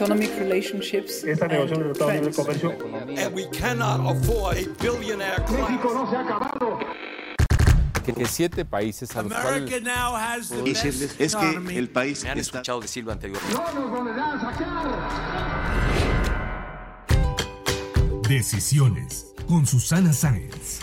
Economic relationships Esta and negociación de. Comercio we cannot afford a billionaire class. no se ha acabado. que, siete países a los cuales decirles es que el país Me han está escuchado decirlo anteriormente. No nos volverá a sacar. Decisiones con Susana Sáenz.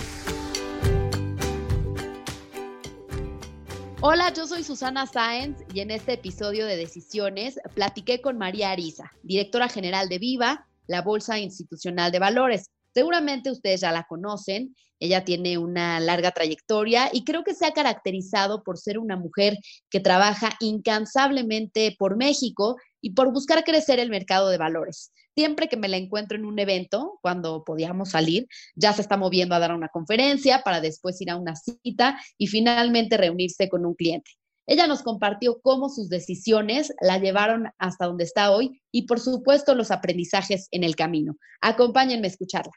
Hola, yo soy Susana Sáenz y en este episodio de Decisiones platiqué con María Ariza, directora general de Viva, la Bolsa Institucional de Valores. Seguramente ustedes ya la conocen, ella tiene una larga trayectoria y creo que se ha caracterizado por ser una mujer que trabaja incansablemente por México y por buscar crecer el mercado de valores. Siempre que me la encuentro en un evento, cuando podíamos salir, ya se está moviendo a dar una conferencia para después ir a una cita y finalmente reunirse con un cliente. Ella nos compartió cómo sus decisiones la llevaron hasta donde está hoy y por supuesto los aprendizajes en el camino. Acompáñenme a escucharla.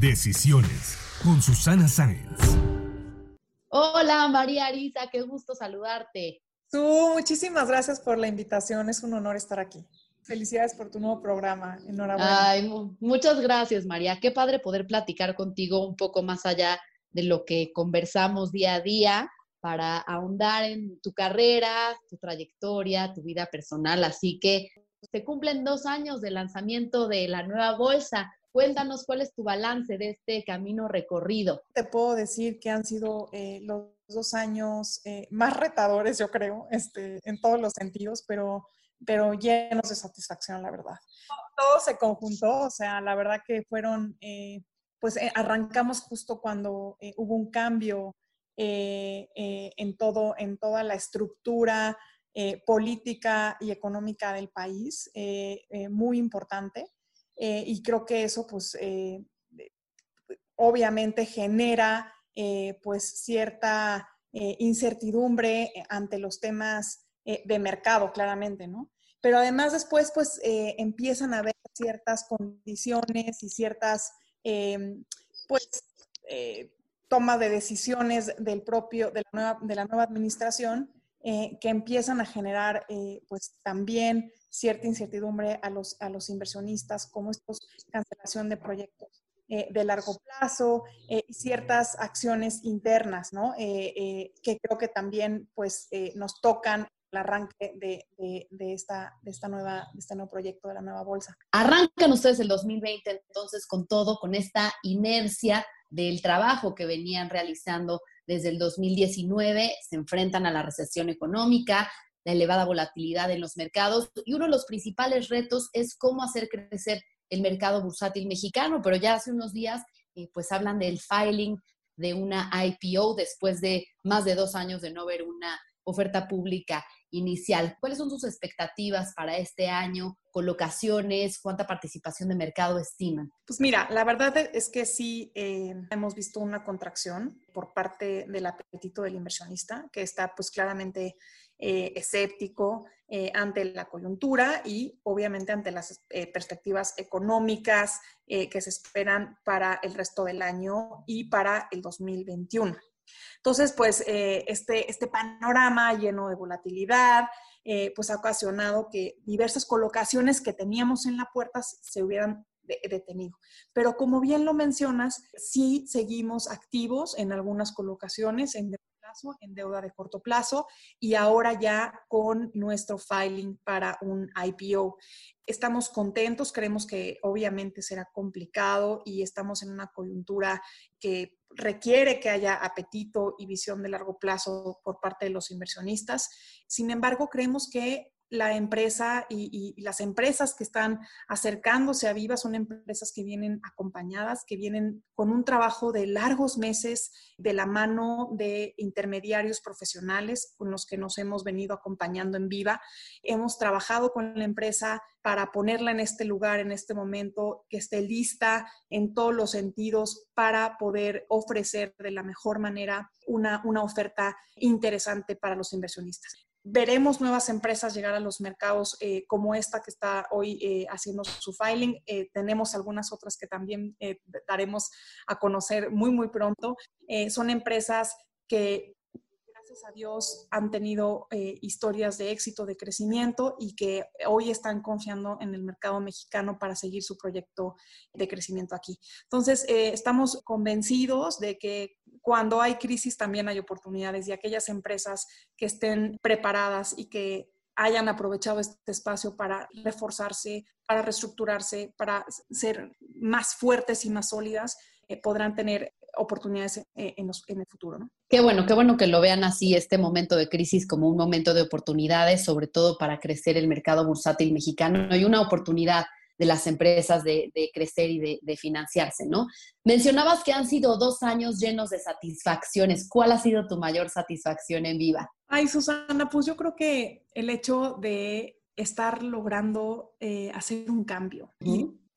Decisiones con Susana Sáenz. Hola María Arisa, qué gusto saludarte. Su, muchísimas gracias por la invitación. Es un honor estar aquí. Felicidades por tu nuevo programa. Enhorabuena. Ay, mu- muchas gracias María, qué padre poder platicar contigo un poco más allá de lo que conversamos día a día para ahondar en tu carrera, tu trayectoria, tu vida personal. Así que se cumplen dos años del lanzamiento de la nueva bolsa. Cuéntanos cuál es tu balance de este camino recorrido. Te puedo decir que han sido eh, los dos años eh, más retadores, yo creo, este, en todos los sentidos, pero, pero llenos de satisfacción, la verdad. Todo se conjuntó, o sea, la verdad que fueron, eh, pues eh, arrancamos justo cuando eh, hubo un cambio en, todo, en toda la estructura política y económica del país, muy importante. Y creo que eso, pues, obviamente genera, pues, cierta incertidumbre ante los temas eh, de mercado, claramente, ¿no? Pero además después, pues, eh, empiezan a haber ciertas condiciones y ciertas, eh, pues, eh, toma de decisiones del propio, de la nueva, de la nueva administración eh, que empiezan a generar, pues, también cierta incertidumbre a los, a los inversionistas, como estos cancelación de proyectos de largo plazo y ciertas acciones internas, ¿no? Que creo que también, pues, nos tocan arranque de, de, de esta, de, esta nueva, de este nuevo proyecto de la nueva bolsa. Arrancan ustedes el 2020 entonces con todo, con esta inercia del trabajo que venían realizando desde el 2019, se enfrentan a la recesión económica, la elevada volatilidad en los mercados y uno de los principales retos es cómo hacer crecer el mercado bursátil mexicano, pero ya hace unos días eh, pues hablan del filing de una IPO después de más de dos años de no ver una oferta pública inicial. ¿Cuáles son sus expectativas para este año? ¿Colocaciones? ¿Cuánta participación de mercado estiman? Pues mira, la verdad es que sí eh, hemos visto una contracción por parte del apetito del inversionista, que está pues claramente eh, escéptico eh, ante la coyuntura y obviamente ante las eh, perspectivas económicas que se esperan para el resto del año y para el 2021. Entonces, pues eh, este, este panorama lleno de volatilidad, eh, pues ha ocasionado que diversas colocaciones que teníamos en la puerta se hubieran de- detenido. Pero como bien lo mencionas, sí seguimos activos en algunas colocaciones en plazo, en deuda de corto plazo y ahora ya con nuestro filing para un IPO. Estamos contentos, creemos que obviamente será complicado y estamos en una coyuntura que requiere que haya apetito y visión de largo plazo por parte de los inversionistas. Sin embargo, creemos que la empresa y, las empresas que están acercándose a Viva son empresas que vienen acompañadas, que vienen con un trabajo de largos meses de la mano de intermediarios profesionales con los que nos hemos venido acompañando en Viva. Hemos trabajado con la empresa para ponerla en este lugar, en este momento, que esté lista en todos los sentidos para poder ofrecer de la mejor manera una, una oferta interesante para los inversionistas veremos nuevas empresas llegar a los mercados eh, como esta que está hoy eh, haciendo su filing. Eh, tenemos algunas otras que también daremos a conocer muy, muy pronto. son empresas que a Dios han tenido eh, historias de éxito, de crecimiento y que hoy están confiando en el mercado mexicano para seguir su proyecto de crecimiento aquí. Entonces, eh, estamos convencidos de que cuando hay crisis también hay oportunidades y aquellas empresas que estén preparadas y que hayan aprovechado este espacio para reforzarse, para reestructurarse, para ser más fuertes y más sólidas, eh, podrán tener oportunidades eh, en, el futuro. Qué bueno, qué bueno que lo vean así, este momento de crisis como un momento de oportunidades, sobre todo para crecer el mercado bursátil mexicano y una oportunidad de las empresas de, crecer y de, financiarse, ¿no? Mencionabas que han sido dos años llenos de satisfacciones. ¿Cuál ha sido tu mayor satisfacción en Viva? Ay, Susana, pues yo creo que el hecho de estar logrando eh, hacer un cambio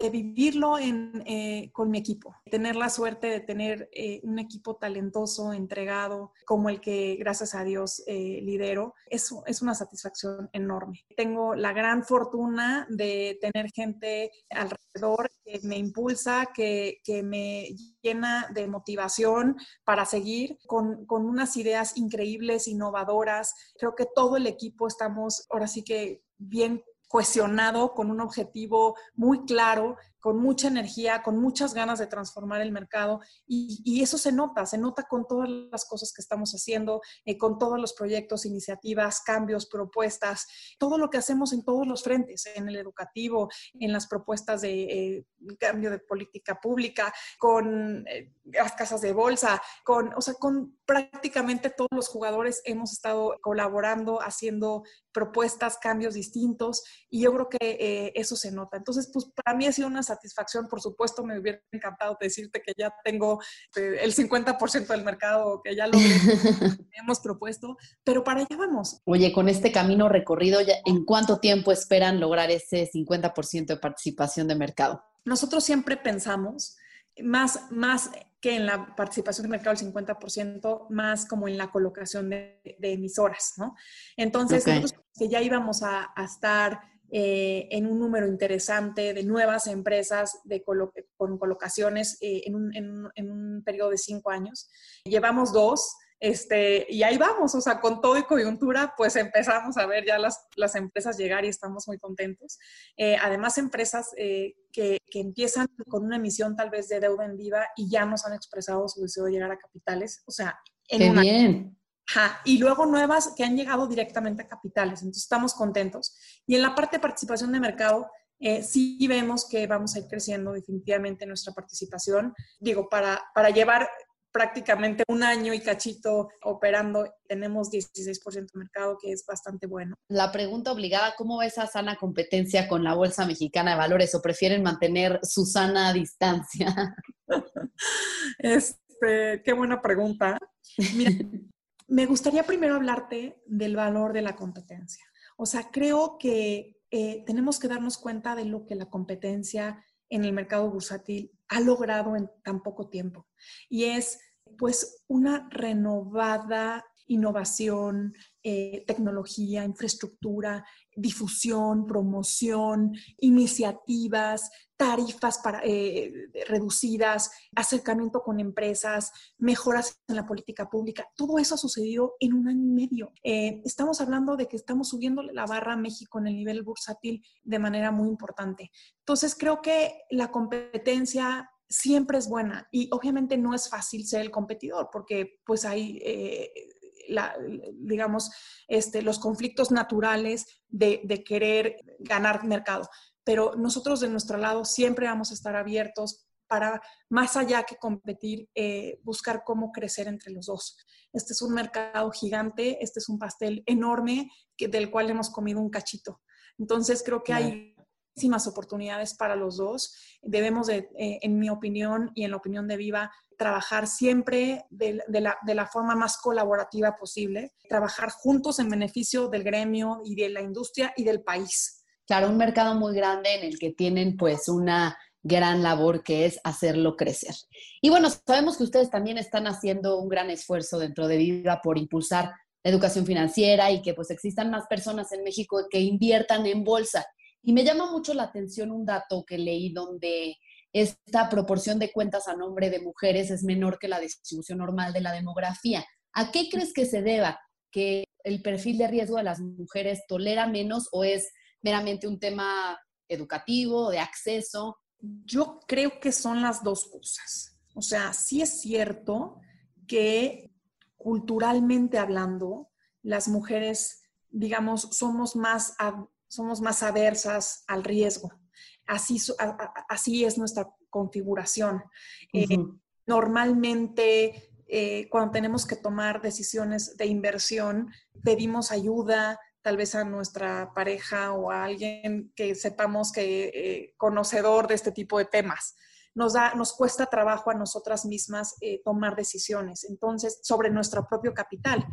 de vivirlo eh, con mi equipo, tener la suerte de tener eh, un equipo talentoso, entregado, como el que gracias a Dios eh, lidero, es, una satisfacción enorme. Tengo la gran fortuna de tener gente alrededor que me impulsa, que, que me llena de motivación para seguir con, con unas ideas increíbles, innovadoras. Creo que todo el equipo estamos ahora sí que bien cohesionado, con un objetivo muy claro con mucha energía, con muchas ganas de transformar el mercado y, eso se nota, se nota con todas las cosas que estamos haciendo, eh, con todos los proyectos, iniciativas, cambios, propuestas, todo lo que hacemos en todos los frentes, en el educativo, en las propuestas de eh, cambio de política pública, con eh, las casas de bolsa, con, o sea, con prácticamente todos los jugadores hemos estado colaborando, haciendo propuestas, cambios distintos y yo creo que eso se nota. Entonces, pues para mí ha sido una satisfacción. Por supuesto, me hubiera encantado decirte que ya tengo eh, el 50% del mercado, que ya lo hemos propuesto, pero para allá vamos. Oye, con este camino recorrido, ¿en cuánto tiempo esperan lograr ese 50% de participación de mercado? Nosotros siempre pensamos más, más que en la participación de mercado del 50%, más como en la colocación de, emisoras, ¿no? Entonces, nosotros que ya íbamos a, a estar eh, en un número interesante de nuevas empresas de con colocaciones eh, en, un, en, un, periodo de cinco años. Llevamos dos. Este, y ahí vamos, o sea, con todo y coyuntura, pues empezamos a ver ya las, las empresas llegar y estamos muy contentos. Eh, además, empresas que, que, empiezan con una emisión tal vez de deuda en viva y ya nos han expresado su deseo de llegar a capitales, o sea, en Qué bien. Y luego nuevas que han llegado directamente a capitales. Entonces estamos contentos. Y en la parte de participación de mercado, eh, sí vemos que vamos a ir creciendo definitivamente nuestra participación. Digo, para, para llevar prácticamente un año y cachito operando, tenemos 16% de mercado, que es bastante bueno. La pregunta obligada, ¿cómo ves esa sana competencia con la Bolsa Mexicana de Valores o prefieren mantener su sana distancia? este, qué buena pregunta. Mira, me gustaría primero hablarte del valor de la competencia. O sea, creo que eh, tenemos que darnos cuenta de lo que la competencia en el mercado bursátil ha logrado en tan poco tiempo. Y es pues una renovada innovación, eh, tecnología, infraestructura, difusión, promoción, iniciativas, tarifas para, eh, reducidas, acercamiento con empresas, mejoras en la política pública. Todo eso ha sucedido en un año y medio. Eh, estamos hablando de que estamos subiendo la barra a México en el nivel bursátil de manera muy importante. Entonces, creo que la competencia siempre es buena y obviamente no es fácil ser el competidor porque pues hay digamos, este, los conflictos naturales de, de querer ganar mercado. Pero nosotros de nuestro lado siempre vamos a estar abiertos para más allá que competir, eh, buscar cómo crecer entre los dos. Este es un mercado gigante, este es un pastel enorme que, del cual hemos comido un cachito. Entonces creo que hay muchísimas oportunidades para los dos. Debemos, de, eh, en mi opinión y en la opinión de Viva, trabajar siempre de, la, forma más colaborativa posible, trabajar juntos en beneficio del gremio y de la industria y del país. Claro, un mercado muy grande en el que tienen pues una gran labor que es hacerlo crecer. Y bueno, sabemos que ustedes también están haciendo un gran esfuerzo dentro de Viva por impulsar la educación financiera y que pues existan más personas en México que inviertan en bolsa. Y me llama mucho la atención un dato que leí donde esta proporción de cuentas a nombre de mujeres es menor que la distribución normal de la demografía. ¿A qué crees que se deba? ¿Que el perfil de riesgo de las mujeres tolera menos o es meramente un tema educativo, de acceso? Yo creo que son las dos cosas. O sea, sí es cierto que culturalmente hablando, las mujeres, digamos, somos más, somos más aversas al riesgo. Así, así es nuestra configuración. Eh, normalmente, eh, cuando tenemos que tomar decisiones de inversión, pedimos ayuda, tal vez a nuestra pareja o a alguien que sepamos que eh, conocedor de este tipo de temas. Nos, da, nos cuesta trabajo a nosotras mismas eh, tomar decisiones, entonces, sobre nuestro propio capital.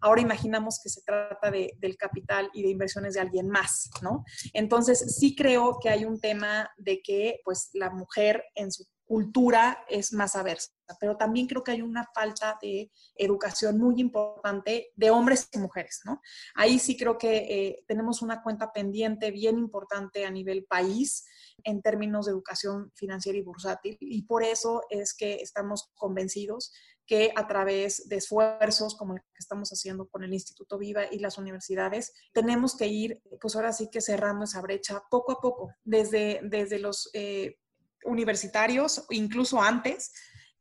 Ahora imaginamos que se trata de, del capital y de inversiones de alguien más, ¿no? Entonces, sí creo que hay un tema de que, pues, la mujer en su cultura es más aversa, pero también creo que hay una falta de educación muy importante de hombres y mujeres, ¿no? Ahí sí creo que eh, tenemos una cuenta pendiente bien importante a nivel país en términos de educación financiera y bursátil y por eso es que estamos convencidos que a través de esfuerzos como el que estamos haciendo con el Instituto Viva y las universidades, tenemos que ir, pues ahora sí que cerrando esa brecha poco a poco, desde, desde los eh, universitarios, incluso antes,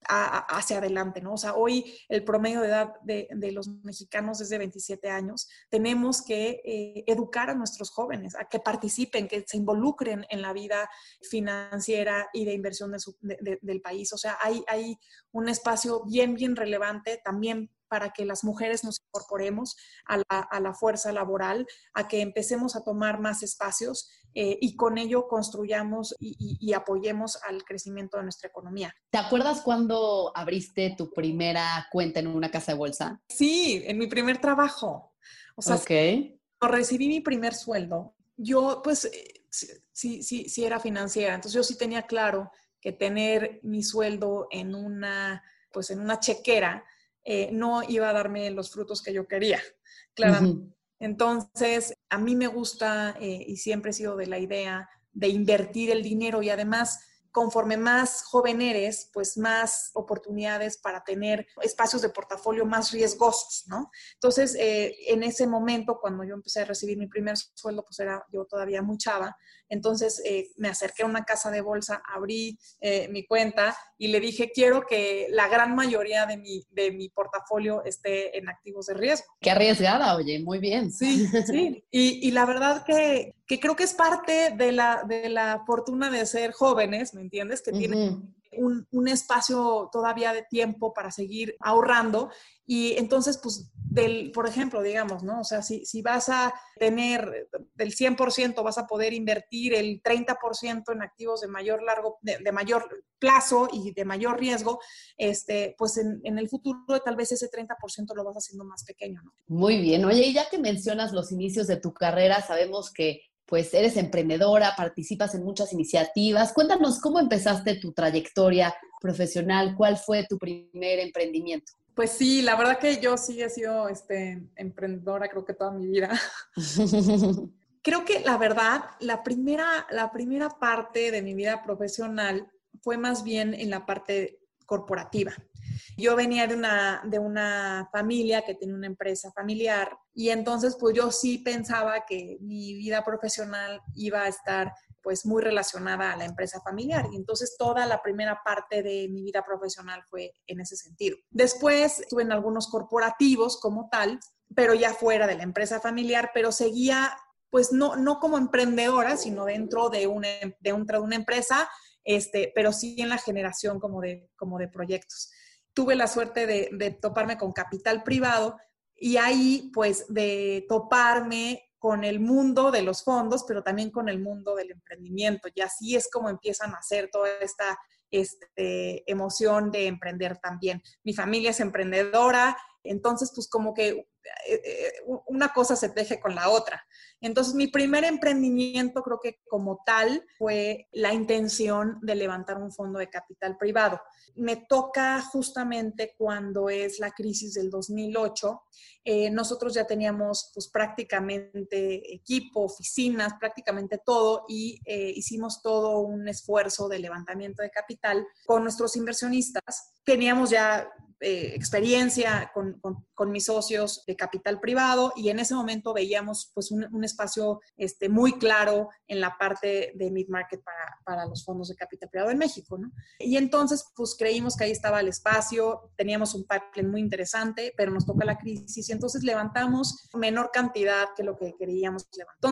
hacia adelante, ¿no? O sea, hoy el promedio de edad de, los mexicanos es de 27 años. Tenemos que eh, educar a nuestros jóvenes a que participen, que se involucren en la vida financiera y de inversión del país. O sea, hay, hay un espacio bien, bien relevante también para que las mujeres nos incorporemos a la, fuerza laboral, a que empecemos a tomar más espacios eh, y con ello construyamos y, apoyemos al crecimiento de nuestra economía. ¿Te acuerdas cuando abriste tu primera cuenta en una casa de bolsa? Sí, en mi primer trabajo. O sea, cuando recibí mi primer sueldo, yo pues eh, sí, sí, sí era financiera, entonces yo sí tenía claro que tener mi sueldo en una, pues en una chequera eh, no iba a darme los frutos que yo quería, claro. Entonces, a mí me gusta eh, y siempre he sido de la idea de invertir el dinero y además conforme más joven eres, pues más oportunidades para tener espacios de portafolio más riesgosos, ¿no? Entonces, eh, en ese momento, cuando yo empecé a recibir mi primer sueldo, pues era yo todavía muy chava, entonces eh, me acerqué a una casa de bolsa, abrí eh, mi cuenta y le dije, quiero que la gran mayoría de mi, de mi portafolio esté en activos de riesgo. Qué arriesgada, oye, muy bien. Sí, sí. Y, y la verdad que, que, creo que es parte de la, de la fortuna de ser jóvenes, ¿me entiendes? Que tienen un, un, espacio todavía de tiempo para seguir ahorrando. Y entonces, pues, del, por ejemplo, digamos, ¿no? O sea, si, si vas a tener del 100%, vas a poder invertir el 30% en activos de mayor largo, de, mayor plazo y de mayor riesgo, este, pues en, en, el futuro tal vez ese 30% lo vas haciendo más pequeño, ¿no? Muy bien. Oye, y ya que mencionas los inicios de tu carrera, sabemos que pues eres emprendedora, participas en muchas iniciativas. Cuéntanos cómo empezaste tu trayectoria profesional, cuál fue tu primer emprendimiento. Pues sí, la verdad que yo sí he sido este, emprendedora, creo que toda mi vida. creo que la verdad, la primera, la primera parte de mi vida profesional fue más bien en la parte corporativa. Yo venía de una, de una familia que tenía una empresa familiar y entonces pues yo sí pensaba que mi vida profesional iba a estar pues muy relacionada a la empresa familiar y entonces toda la primera parte de mi vida profesional fue en ese sentido. Después estuve en algunos corporativos como tal, pero ya fuera de la empresa familiar, pero seguía pues no, no como emprendedora, sino dentro de una, de, de una empresa este, pero sí en la generación como de, como de proyectos. Tuve la suerte de, de toparme con capital privado y ahí pues de toparme con el mundo de los fondos, pero también con el mundo del emprendimiento. Y así es como empiezan a hacer toda esta este, emoción de emprender también. Mi familia es emprendedora, entonces pues como que eh, eh, una cosa se teje con la otra. Entonces mi primer emprendimiento creo que como tal fue la intención de levantar un fondo de capital privado. Me toca justamente cuando es la crisis del 2008. Eh, nosotros ya teníamos pues prácticamente equipo, oficinas, prácticamente todo y hicimos todo un esfuerzo de levantamiento de capital con nuestros inversionistas. Teníamos ya eh, experiencia con, con, mis socios de capital privado y en ese momento veíamos pues un, espacio este, muy claro en la parte de mid-market para, para, los fondos de capital privado en México. ¿no? Y entonces pues creímos que ahí estaba el espacio, teníamos un pipeline muy interesante, pero nos toca la crisis y entonces levantamos menor cantidad que lo que queríamos levantar.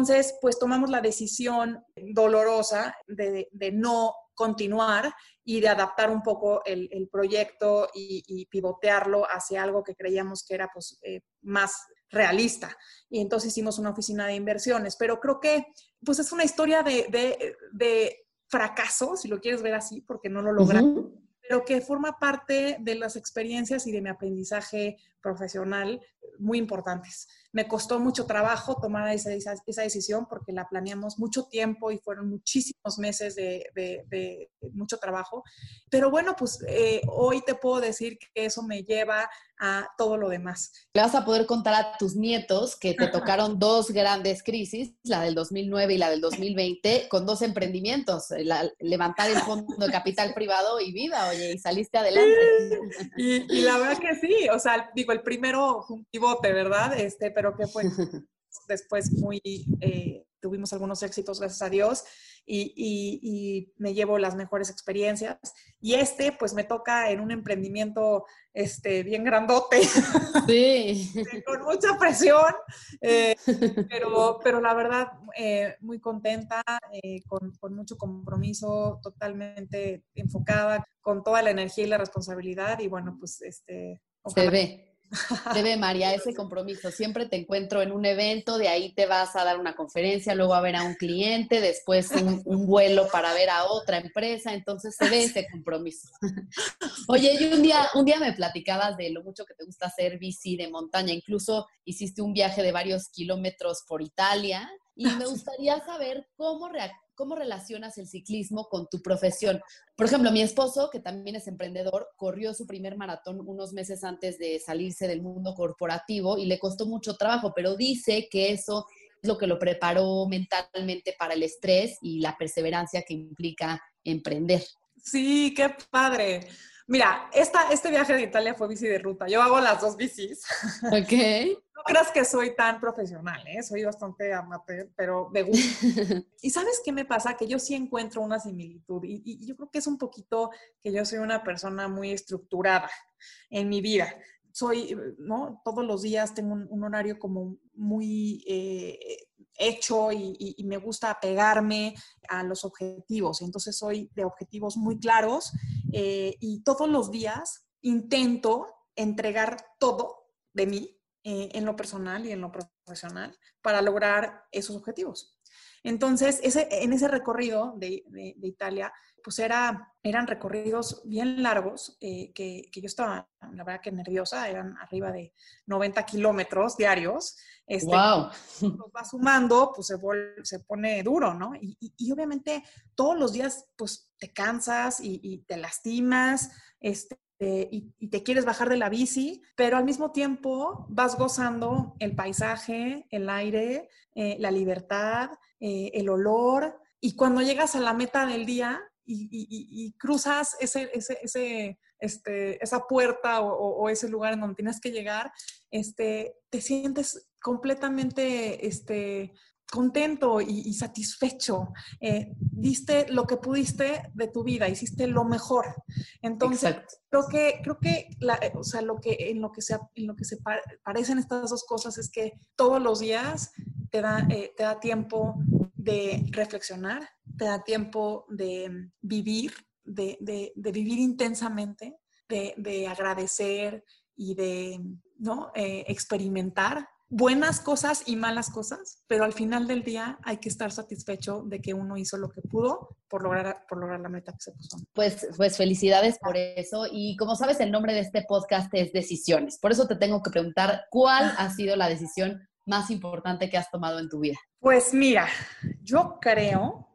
Entonces, pues tomamos la decisión dolorosa de, de no continuar y de adaptar un poco el, el proyecto y, y, pivotearlo hacia algo que creíamos que era pues, eh, más realista. Y entonces hicimos una oficina de inversiones, pero creo que pues es una historia de, de, de fracaso, si lo quieres ver así, porque no lo logramos. Uh -huh pero que forma parte de las experiencias y de mi aprendizaje profesional muy importantes. Me costó mucho trabajo tomar esa, esa, esa decisión porque la planeamos mucho tiempo y fueron muchísimos meses de, de, de mucho trabajo. Pero bueno, pues eh, hoy te puedo decir que eso me lleva a todo lo demás. Le vas a poder contar a tus nietos que te tocaron dos grandes crisis, la del 2009 y la del 2020, con dos emprendimientos, la, levantar el fondo de capital privado y vida, oye, y saliste adelante. Sí, y, y, la verdad que sí, o sea, digo, el primero fue un pivote, ¿verdad? Este, pero que fue después muy, eh, tuvimos algunos éxitos, gracias a Dios, y, y, y, me llevo las mejores experiencias. Y este, pues me toca en un emprendimiento este, bien grandote, sí. con mucha presión, eh, pero, pero la verdad, eh, muy contenta, eh, con, con, mucho compromiso, totalmente enfocada, con toda la energía y la responsabilidad. Y bueno, pues este... Ojalá. Se ve. Te ve, María, ese compromiso. Siempre te encuentro en un evento, de ahí te vas a dar una conferencia, luego a ver a un cliente, después un, un vuelo para ver a otra empresa, entonces se ve ese compromiso. Oye, y un día, un día me platicabas de lo mucho que te gusta hacer bici de montaña, incluso hiciste un viaje de varios kilómetros por Italia, y me gustaría saber cómo ¿Cómo relacionas el ciclismo con tu profesión? Por ejemplo, mi esposo, que también es emprendedor, corrió su primer maratón unos meses antes de salirse del mundo corporativo y le costó mucho trabajo, pero dice que eso es lo que lo preparó mentalmente para el estrés y la perseverancia que implica emprender. Sí, qué padre. Mira, esta, este viaje de Italia fue bici de ruta. Yo hago las dos bicis. Ok. No creas que soy tan profesional, ¿eh? Soy bastante amateur, pero me gusta. y ¿sabes qué me pasa? Que yo sí encuentro una similitud y, y, yo creo que es un poquito que yo soy una persona muy estructurada en mi vida. Soy, ¿no? Todos los días tengo un, un horario como muy... Eh, hecho y, me gusta apegarme a los objetivos. Entonces soy de objetivos muy claros eh, y todos los días intento entregar todo de mí eh, en lo personal y en lo profesional para lograr esos objetivos. Entonces, ese, en ese recorrido de, de, de Italia, pues era, eran recorridos bien largos, eh, que, que, yo estaba, la verdad que nerviosa, eran arriba de 90 kilómetros diarios. Este, ¡Wow! Los va sumando, pues se, se pone duro, ¿no? Y, y, y, obviamente todos los días, pues te cansas y, y te lastimas, este, y, te quieres bajar de la bici, pero al mismo tiempo vas gozando el paisaje, el aire, eh, la libertad, eh, el olor, y cuando llegas a la meta del día y, cruzas ese, ese, este, esa puerta o, ese lugar en donde tienes que llegar, este, te sientes completamente este, contento y, satisfecho. Eh, diste lo que pudiste de tu vida, hiciste lo mejor. Entonces, creo que, creo que, eh, o sea, lo que, en, lo que se, en lo que se parecen estas dos cosas es que todos los días te da, eh, te da tiempo de reflexionar, te da tiempo de vivir, de, de, de vivir intensamente, de, de, agradecer y de ¿no? experimentar buenas cosas y malas cosas, pero al final del día hay que estar satisfecho de que uno hizo lo que pudo por lograr, por lograr la meta que se puso. Pues, pues felicidades por eso. Y como sabes, el nombre de este podcast es Decisiones. Por eso te tengo que preguntar, ¿cuál ha sido la decisión más importante que has tomado en tu vida? Pues mira, yo creo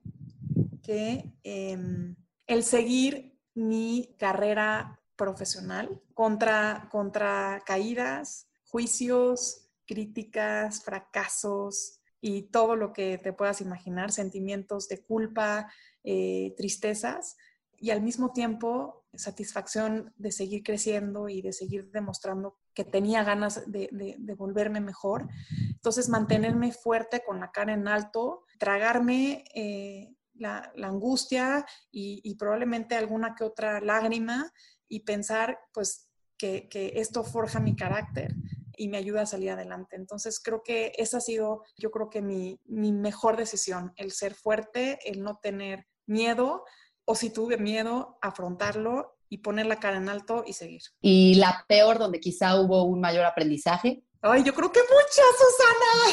que em, el seguir mi carrera profesional contra, contra caídas, juicios, críticas, fracasos y todo lo que te puedas imaginar, sentimientos de culpa, eh, tristezas y al mismo tiempo satisfacción de seguir creciendo y de seguir demostrando que tenía ganas de, volverme mejor. Entonces, mantenerme fuerte con la cara en alto, tragarme eh, la, angustia y, probablemente alguna que otra lágrima y pensar, pues, que, que esto forja mi carácter y me ayuda a salir adelante. Entonces creo que esa ha sido, yo creo que mi, mi mejor decisión, el ser fuerte, el no tener miedo o si tuve miedo, afrontarlo y poner la cara en alto y seguir. ¿Y la peor donde quizá hubo un mayor aprendizaje? Ay, yo creo que muchas,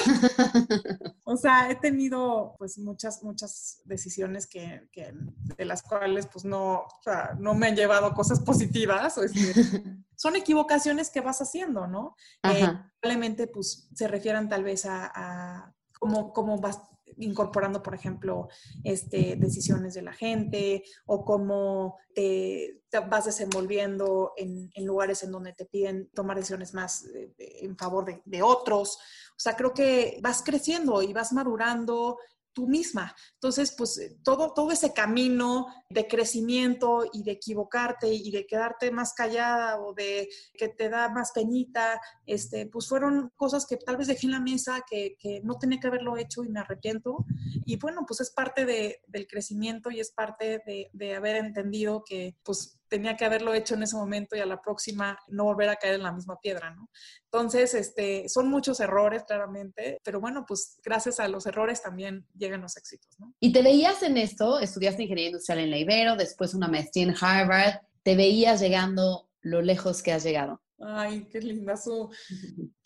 Susana. o sea, he tenido pues muchas, muchas decisiones que, que de las cuales pues no, o sea, no me han llevado cosas positivas. O son equivocaciones que vas haciendo, ¿no? Eh, probablemente pues se refieran tal vez a, a cómo, cómo vas incorporando, por ejemplo, este, decisiones de la gente o cómo te, vas desenvolviendo en, lugares en donde te piden tomar decisiones más eh, en favor de, de, otros. O sea, creo que vas creciendo y vas madurando tú misma. Entonces, pues eh, todo, todo ese camino de crecimiento y de equivocarte y de quedarte más callada o de que te da más penita, este, pues fueron cosas que tal vez dejé en la mesa que, que no tenía que haberlo hecho y me arrepiento. Y bueno, pues es parte de, del crecimiento y es parte de, de haber entendido que pues tenía que haberlo hecho en ese momento y a la próxima no volver a caer en la misma piedra, ¿no? Entonces, este, son muchos errores, claramente, pero bueno, pues gracias a los errores también llegan los éxitos, ¿no? ¿Y te veías en esto? Estudiaste ingeniería industrial en la Ibero, después una maestría en Harvard. ¿Te veías llegando lo lejos que has llegado? Ay, qué linda su...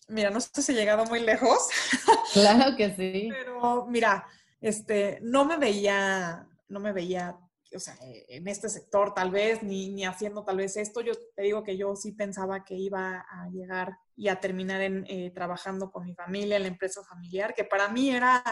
Mira, no sé si he llegado muy lejos. Claro que sí. Pero mira, este, no me veía, no me veía o sea, eh, en este sector tal vez, ni, ni, haciendo tal vez esto. Yo te digo que yo sí pensaba que iba a llegar y a terminar en, eh, trabajando con mi familia, en la empresa familiar, que para mí era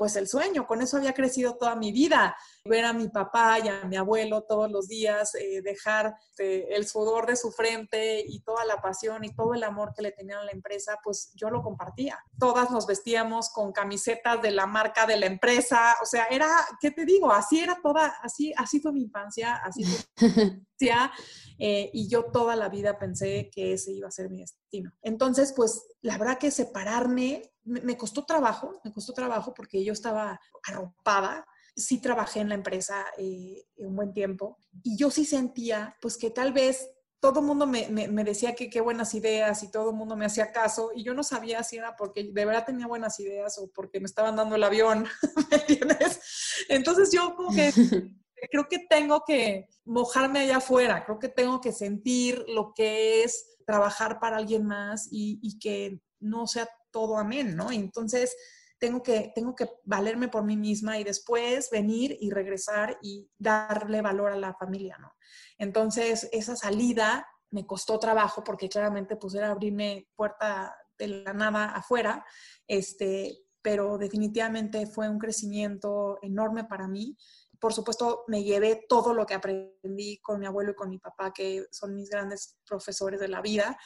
pues el sueño, con eso había crecido toda mi vida, ver a mi papá y a mi abuelo todos los días, eh, dejar este, el sudor de su frente y toda la pasión y todo el amor que le tenían a la empresa, pues yo lo compartía. Todas nos vestíamos con camisetas de la marca de la empresa, o sea, era, ¿qué te digo? Así era toda, así, así fue mi infancia, así fue eh, y yo toda la vida pensé que ese iba a ser mi destino. Entonces, pues la verdad que separarme me, costó trabajo, me costó trabajo porque yo estaba arropada. Sí trabajé en la empresa eh, un buen tiempo y yo sí sentía pues que tal vez todo el mundo me, me, decía que qué buenas ideas y todo el mundo me hacía caso y yo no sabía si era porque de verdad tenía buenas ideas o porque me estaban dando el avión, ¿me entiendes? Entonces yo como que creo que tengo que mojarme allá afuera, creo que tengo que sentir lo que es trabajar para alguien más y, que no sea todo amén, ¿no? Entonces, tengo que, tengo que valerme por mí misma y después venir y regresar y darle valor a la familia, ¿no? Entonces, esa salida me costó trabajo porque claramente pues era abrirme puerta de la nada afuera, este, pero definitivamente fue un crecimiento enorme para mí por supuesto, me llevé todo lo que aprendí con mi abuelo y con mi papá, que son mis grandes profesores de la vida.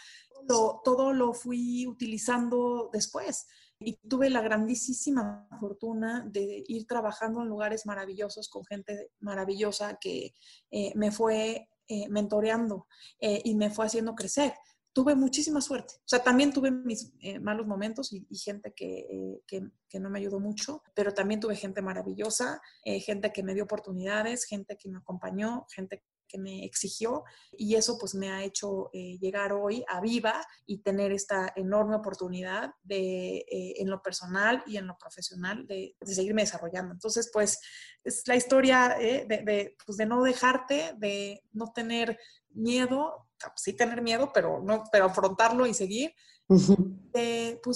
todo lo fui utilizando después y tuve la grandísima fortuna de ir trabajando en lugares maravillosos con gente maravillosa que eh, me fue eh, mentoreando eh, y me fue haciendo crecer. Tuve muchísima suerte. O sea, también tuve mis malos momentos y, gente que, que, que, no me ayudó mucho, pero también tuve gente maravillosa, gente que me dio oportunidades, gente que me acompañó, gente que me exigió y eso pues me ha hecho eh, llegar hoy a Viva y tener esta enorme oportunidad de, eh, en lo personal y en lo profesional de, de, seguirme desarrollando. Entonces pues es la historia eh, de, pues, de no dejarte, de no tener miedo, sí tener miedo, pero, no, pero afrontarlo y seguir, pues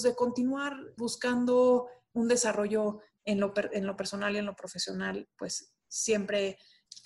de continuar buscando un desarrollo en lo, en lo personal y en lo profesional, pues siempre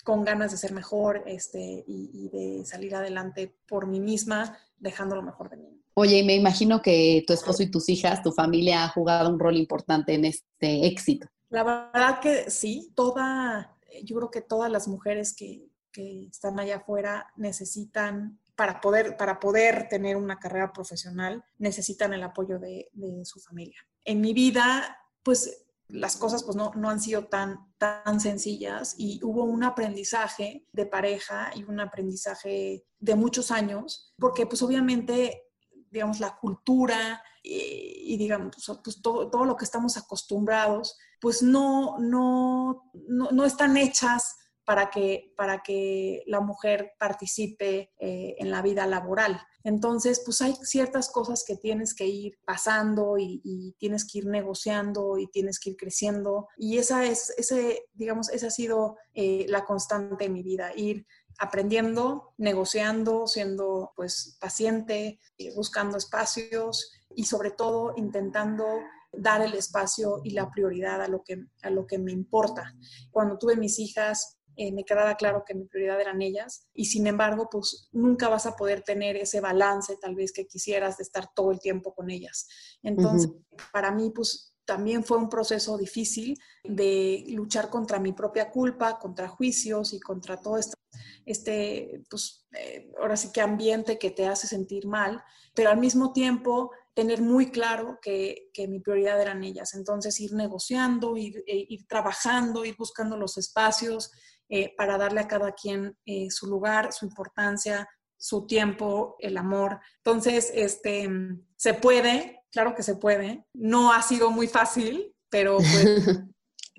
con ganas de ser mejor este, y, de salir adelante por mí misma, dejando lo mejor de mí. Oye, me imagino que tu esposo y tus hijas, tu familia ha jugado un rol importante en este éxito. La verdad que sí, toda, yo creo que todas las mujeres que, que están allá afuera necesitan para poder, para poder tener una carrera profesional, necesitan el apoyo de, su familia. En mi vida, pues las cosas pues no, no, han sido tan, tan sencillas y hubo un aprendizaje de pareja y un aprendizaje de muchos años, porque pues obviamente, digamos, la cultura y, digamos, pues todo, todo, lo que estamos acostumbrados, pues no, no, no, no están hechas para que, para que la mujer participe eh, en la vida laboral. Entonces, pues hay ciertas cosas que tienes que ir pasando y, tienes que ir negociando y tienes que ir creciendo. Y esa es, ese, digamos, esa ha sido eh, la constante en mi vida, ir aprendiendo, negociando, siendo pues paciente, eh, buscando espacios y sobre todo intentando dar el espacio y la prioridad a lo que, a lo que me importa. Cuando tuve mis hijas, eh, me quedaba claro que mi prioridad eran ellas y sin embargo, pues nunca vas a poder tener ese balance tal vez que quisieras de estar todo el tiempo con ellas. Entonces, para mí, pues también fue un proceso difícil de luchar contra mi propia culpa, contra juicios y contra todo esto, este, pues eh, ahora sí que ambiente que te hace sentir mal, pero al mismo tiempo tener muy claro que, que mi prioridad eran ellas. Entonces ir negociando, ir, eh, ir trabajando, ir buscando los espacios, eh, para darle a cada quien eh, su lugar, su importancia, su tiempo, el amor. Entonces, este, se puede, claro que se puede. No ha sido muy fácil, pero pues,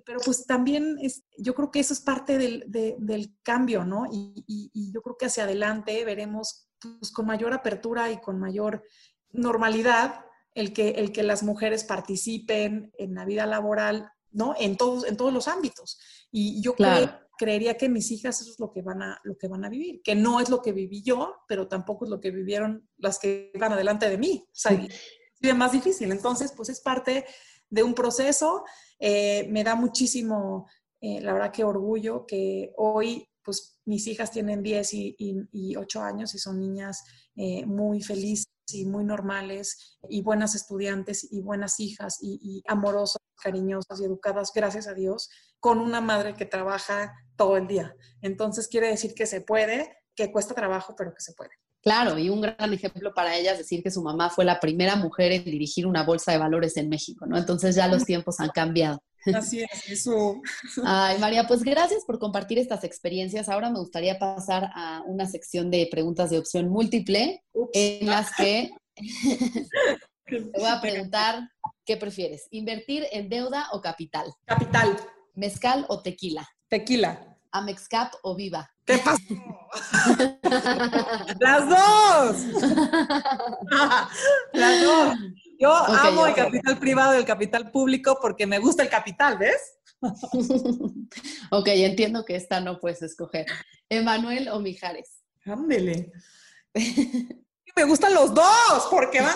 pero pues también es, yo creo que eso es parte del, del cambio, ¿no? Y, y, yo creo que hacia adelante veremos pues, con mayor apertura y con mayor normalidad el que, el que las mujeres participen en la vida laboral, ¿no? En todos, en todos los ámbitos. Y yo creo creería que mis hijas eso es lo que van a, lo que van a vivir, que no es lo que viví yo, pero tampoco es lo que vivieron las que van adelante de mí. O sea, es más difícil. Entonces, pues es parte de un proceso. Eh, me da muchísimo, eh, la verdad que orgullo que hoy, pues mis hijas tienen 10 y, y, 8 años y son niñas eh, muy felices y muy normales y buenas estudiantes y buenas hijas y, y amorosas, cariñosas y educadas, gracias a Dios, con una madre que trabaja todo el día. Entonces quiere decir que se puede, que cuesta trabajo, pero que se puede. Claro, y un gran ejemplo para ellas decir que su mamá fue la primera mujer en dirigir una bolsa de valores en México, ¿no? Entonces ya los tiempos han cambiado. Así es, eso. Ay, María, pues gracias por compartir estas experiencias. Ahora me gustaría pasar a una sección de preguntas de opción múltiple en las que te voy a preguntar qué prefieres, invertir en deuda o capital. Capital. ¿Mezcal o tequila? Tequila. ¿Amexcap o Viva? ¿Qué pasó? Las dos. Las dos. Yo amo el capital privado y el capital público porque me gusta el capital, ¿ves? ok, entiendo que esta no puedes escoger. ¿Emanuel o Mijares? Ándele. me gustan los dos, porque van.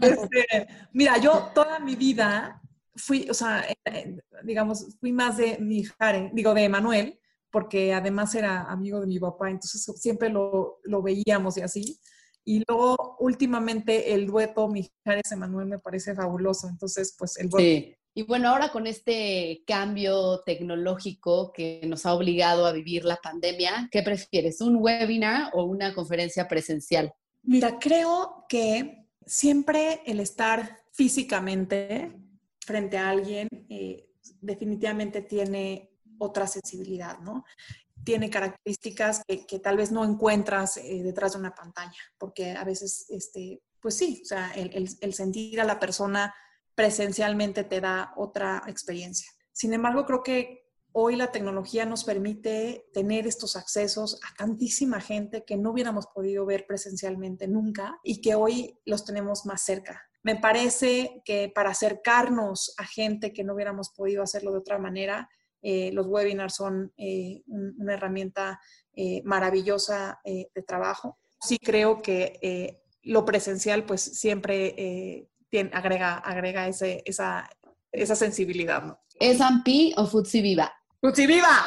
Este, mira, yo toda mi vida fui, o sea, eh, eh, digamos, fui más de mi digo, de Emanuel, porque además era amigo de mi papá, entonces siempre lo, lo veíamos y así. Y luego, últimamente, el dueto Mijares Emanuel me parece fabuloso. Entonces, pues el dueto Y bueno, ahora con este cambio tecnológico que nos ha obligado a vivir la pandemia, ¿qué prefieres, un webinar o una conferencia presencial? Mira, creo que siempre el estar físicamente frente a alguien eh, definitivamente tiene otra sensibilidad, ¿no? Tiene características que, tal vez no encuentras eh, detrás de una pantalla, porque a veces, este, pues sí, o sea, el sentir a la persona presencialmente te da otra experiencia. Sin embargo, creo que hoy la tecnología nos permite tener estos accesos a tantísima gente que no hubiéramos podido ver presencialmente nunca y que hoy los tenemos más cerca. Me parece que para acercarnos a gente que no hubiéramos podido hacerlo de otra manera, eh, los webinars son eh, una herramienta eh, maravillosa de trabajo. Sí creo que lo presencial pues siempre agrega, agrega ese, esa, esa sensibilidad, ¿no? ¿Es Ampi o Futsi Viva? ¡Futsi Viva!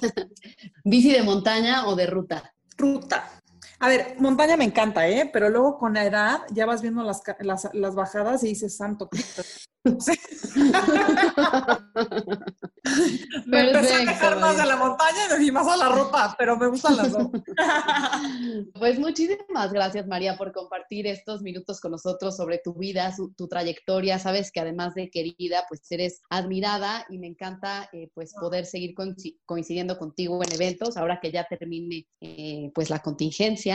¿Bici de montaña o de ruta? Ruta. A ver, montaña me encanta, ¿eh? Pero luego con la edad ya vas viendo las, las, las bajadas y dices, santo Cristo. me empecé a dejar más de la montaña y más a la ropa, pero me gustan las dos. pues muchísimas gracias, María, por compartir estos minutos con nosotros sobre tu vida, tu trayectoria. Sabes que además de querida, pues eres admirada y me encanta eh, pues poder seguir coincidiendo contigo en eventos ahora que ya termine eh, pues la contingencia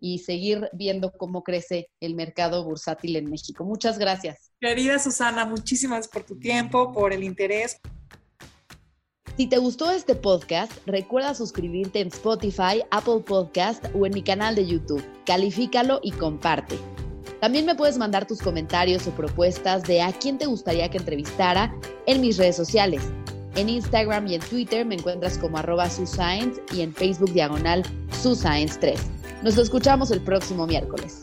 y seguir viendo cómo crece el mercado bursátil en México. Muchas gracias. Querida Susana, muchísimas por tu tiempo, por el interés. Si te gustó este podcast, recuerda suscribirte en Spotify, Apple Podcast o en mi canal de YouTube. Califícalo y comparte. También me puedes mandar tus comentarios o propuestas de a quién te gustaría que entrevistara en mis redes sociales. En Instagram y en Twitter me encuentras como arroba suscience y en Facebook diagonal suscience3. Nos escuchamos el próximo miércoles.